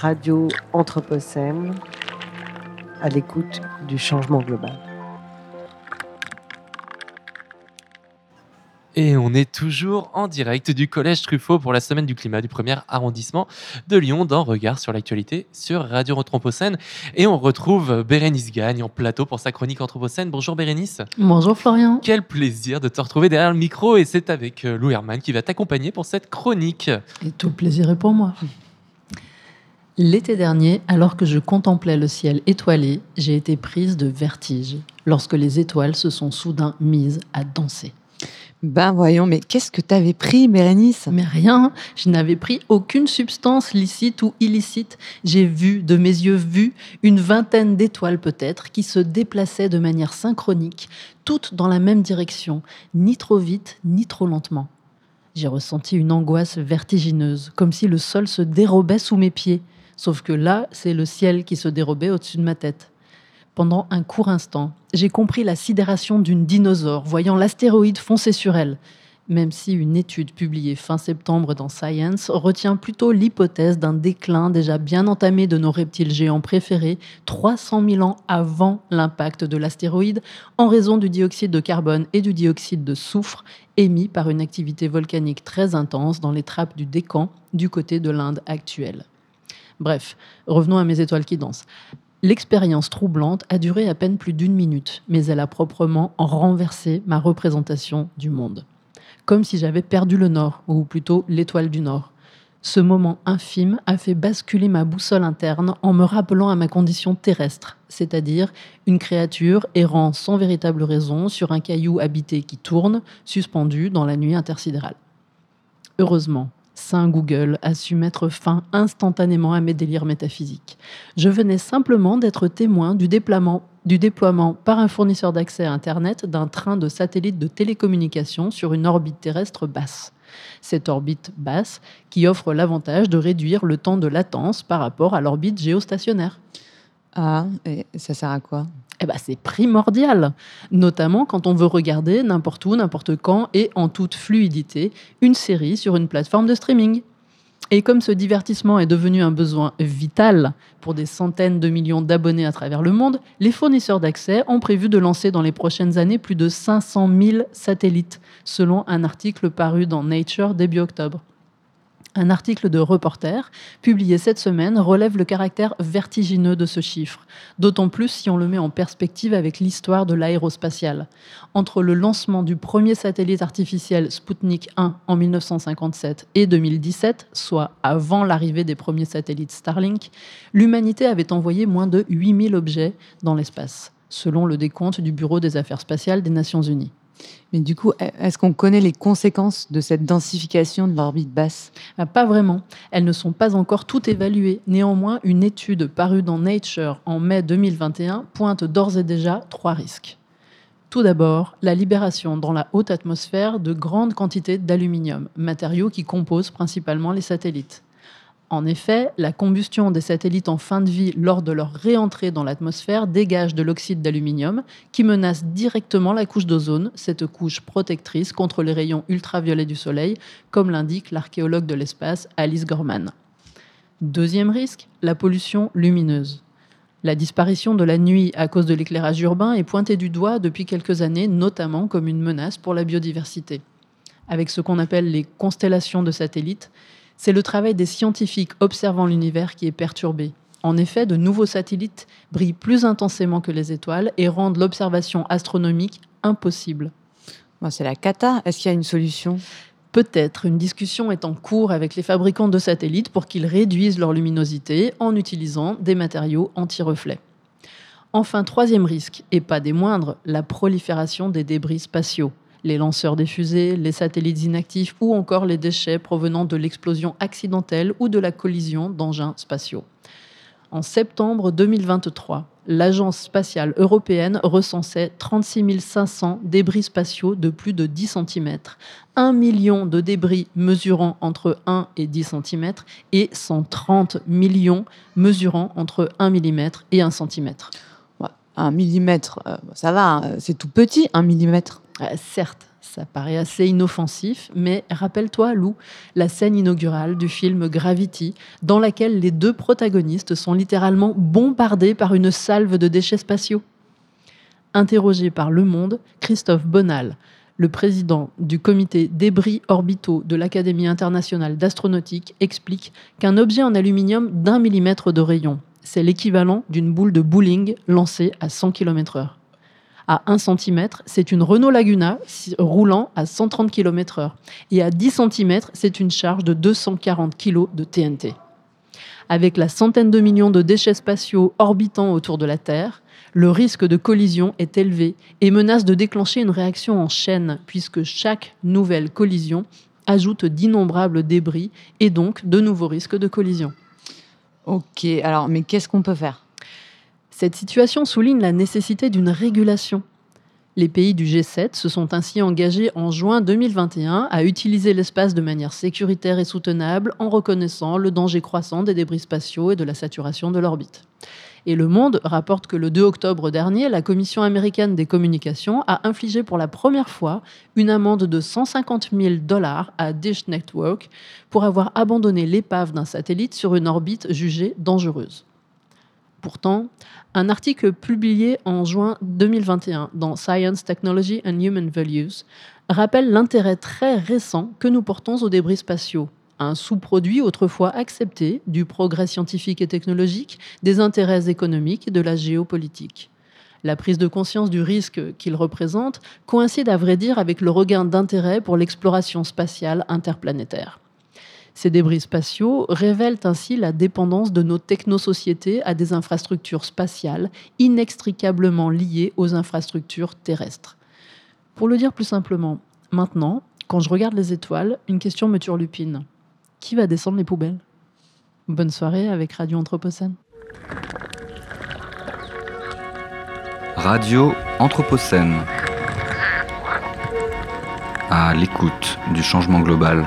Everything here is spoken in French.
Radio Anthropocène, à l'écoute du changement global. Et on est toujours en direct du Collège Truffaut pour la semaine du climat du premier arrondissement de Lyon dans Regard sur l'actualité sur Radio Anthropocène. Et on retrouve Bérénice Gagne en plateau pour sa chronique Anthropocène. Bonjour Bérénice. Bonjour Florian. Quel plaisir de te retrouver derrière le micro et c'est avec euh, Lou Herman qui va t'accompagner pour cette chronique. Et tout le plaisir est pour moi. L'été dernier, alors que je contemplais le ciel étoilé, j'ai été prise de vertige lorsque les étoiles se sont soudain mises à danser. Ben voyons, mais qu'est-ce que t'avais pris, Bérénice? Mais rien, je n'avais pris aucune substance licite ou illicite. J'ai vu, de mes yeux vus, une vingtaine d'étoiles peut-être, qui se déplaçaient de manière synchronique, toutes dans la même direction, ni trop vite, ni trop lentement. J'ai ressenti une angoisse vertigineuse, comme si le sol se dérobait sous mes pieds. Sauf que là, c'est le ciel qui se dérobait au-dessus de ma tête. Pendant un court instant, j'ai compris la sidération d'une dinosaure voyant l'astéroïde foncer sur elle, même si une étude publiée fin septembre dans Science retient plutôt l'hypothèse d'un déclin déjà bien entamé de nos reptiles géants préférés 300 000 ans avant l'impact de l'astéroïde en raison du dioxyde de carbone et du dioxyde de soufre émis par une activité volcanique très intense dans les trappes du Décan du côté de l'Inde actuelle. Bref, revenons à mes étoiles qui dansent. L'expérience troublante a duré à peine plus d'une minute, mais elle a proprement renversé ma représentation du monde. Comme si j'avais perdu le Nord, ou plutôt l'étoile du Nord. Ce moment infime a fait basculer ma boussole interne en me rappelant à ma condition terrestre, c'est-à-dire une créature errant sans véritable raison sur un caillou habité qui tourne, suspendu dans la nuit intersidérale. Heureusement, Saint Google a su mettre fin instantanément à mes délires métaphysiques. Je venais simplement d'être témoin du déploiement, par un fournisseur d'accès à Internet d'un train de satellites de télécommunication sur une orbite terrestre basse. Cette orbite basse qui offre l'avantage de réduire le temps de latence par rapport à l'orbite géostationnaire. Ah, et ça sert à quoi? Eh ben, c'est primordial, notamment quand on veut regarder n'importe où, n'importe quand et en toute fluidité une série sur une plateforme de streaming. Et comme ce divertissement est devenu un besoin vital pour des centaines de millions d'abonnés à travers le monde, les fournisseurs d'accès ont prévu de lancer dans les prochaines années plus de 500 000 satellites, selon un article paru dans Nature début octobre. Un article de Reporter, publié cette semaine, relève le caractère vertigineux de ce chiffre, d'autant plus si on le met en perspective avec l'histoire de l'aérospatiale. Entre le lancement du premier satellite artificiel Sputnik 1 en 1957 et 2017, soit avant l'arrivée des premiers satellites Starlink, l'humanité avait envoyé moins de 8000 objets dans l'espace, selon le décompte du Bureau des affaires spatiales des Nations Unies. Mais du coup, est-ce qu'on connaît les conséquences de cette densification de l'orbite basse? Ah, Pas vraiment. Elles ne sont pas encore toutes évaluées. Néanmoins, une étude parue dans Nature en mai 2021 pointe d'ores et déjà trois risques. Tout d'abord, la libération dans la haute atmosphère de grandes quantités d'aluminium, matériau qui compose principalement les satellites. En effet, la combustion des satellites en fin de vie lors de leur réentrée dans l'atmosphère dégage de l'oxyde d'aluminium qui menace directement la couche d'ozone, cette couche protectrice contre les rayons ultraviolets du Soleil, comme l'indique l'archéologue de l'espace Alice Gorman. Deuxième risque, la pollution lumineuse. La disparition de la nuit à cause de l'éclairage urbain est pointée du doigt depuis quelques années, notamment comme une menace pour la biodiversité. Avec ce qu'on appelle les constellations de satellites, c'est le travail des scientifiques observant l'univers qui est perturbé. En effet, de nouveaux satellites brillent plus intensément que les étoiles et rendent l'observation astronomique impossible. c'est la cata. Est-ce qu'il y a une solution? Peut-être. Une discussion est en cours avec les fabricants de satellites pour qu'ils réduisent leur luminosité en utilisant des matériaux anti-reflets. Enfin, troisième risque, et pas des moindres, la prolifération des débris spatiaux les lanceurs des fusées, les satellites inactifs ou encore les déchets provenant de l'explosion accidentelle ou de la collision d'engins spatiaux. En septembre 2023, l'Agence spatiale européenne recensait 36 500 débris spatiaux de plus de 10 cm, 1 million de débris mesurant entre 1 et 10 cm et 130 millions mesurant entre 1 mm et 1 cm. 1 mm, ça va, hein, c'est tout petit, 1 mm. Euh, certes, Ça paraît assez inoffensif, mais rappelle-toi, Lou, la scène inaugurale du film Gravity, dans laquelle les deux protagonistes sont littéralement bombardés par une salve de déchets spatiaux. Interrogé par Le Monde, Christophe Bonal, le président du comité débris orbitaux de l'Académie internationale d'astronautique, explique qu'un objet en aluminium d'un millimètre de rayon, c'est l'équivalent d'une boule de bowling lancée à 100 km/h. À 1 cm, c'est une Renault Laguna roulant à 130 km/h. Et à 10 cm, c'est une charge de 240 kg de TNT. Avec la centaine de millions de déchets spatiaux orbitant autour de la Terre, le risque de collision est élevé et menace de déclencher une réaction en chaîne, puisque chaque nouvelle collision ajoute d'innombrables débris et donc de nouveaux risques de collision. Ok, alors, mais qu'est-ce qu'on peut faire? Cette situation souligne la nécessité d'une régulation. Les pays du G7 se sont ainsi engagés en juin 2021 à utiliser l'espace de manière sécuritaire et soutenable en reconnaissant le danger croissant des débris spatiaux et de la saturation de l'orbite. Et Le Monde rapporte que le 2 octobre dernier, la Commission américaine des communications a infligé pour la première fois une amende de 150 000 dollars à Dish Network pour avoir abandonné l'épave d'un satellite sur une orbite jugée dangereuse. Pourtant, un article publié en juin 2021 dans Science, Technology and Human Values rappelle l'intérêt très récent que nous portons aux débris spatiaux un sous-produit autrefois accepté du progrès scientifique et technologique, des intérêts économiques et de la géopolitique. La prise de conscience du risque qu'il représente coïncide à vrai dire avec le regain d'intérêt pour l'exploration spatiale interplanétaire. Ces débris spatiaux révèlent ainsi la dépendance de nos technosociétés à des infrastructures spatiales inextricablement liées aux infrastructures terrestres. Pour le dire plus simplement, maintenant, quand je regarde les étoiles, une question me turlupine. Qui va descendre les poubelles? Bonne soirée avec Radio Anthropocène. Radio Anthropocène. À l'écoute du changement global.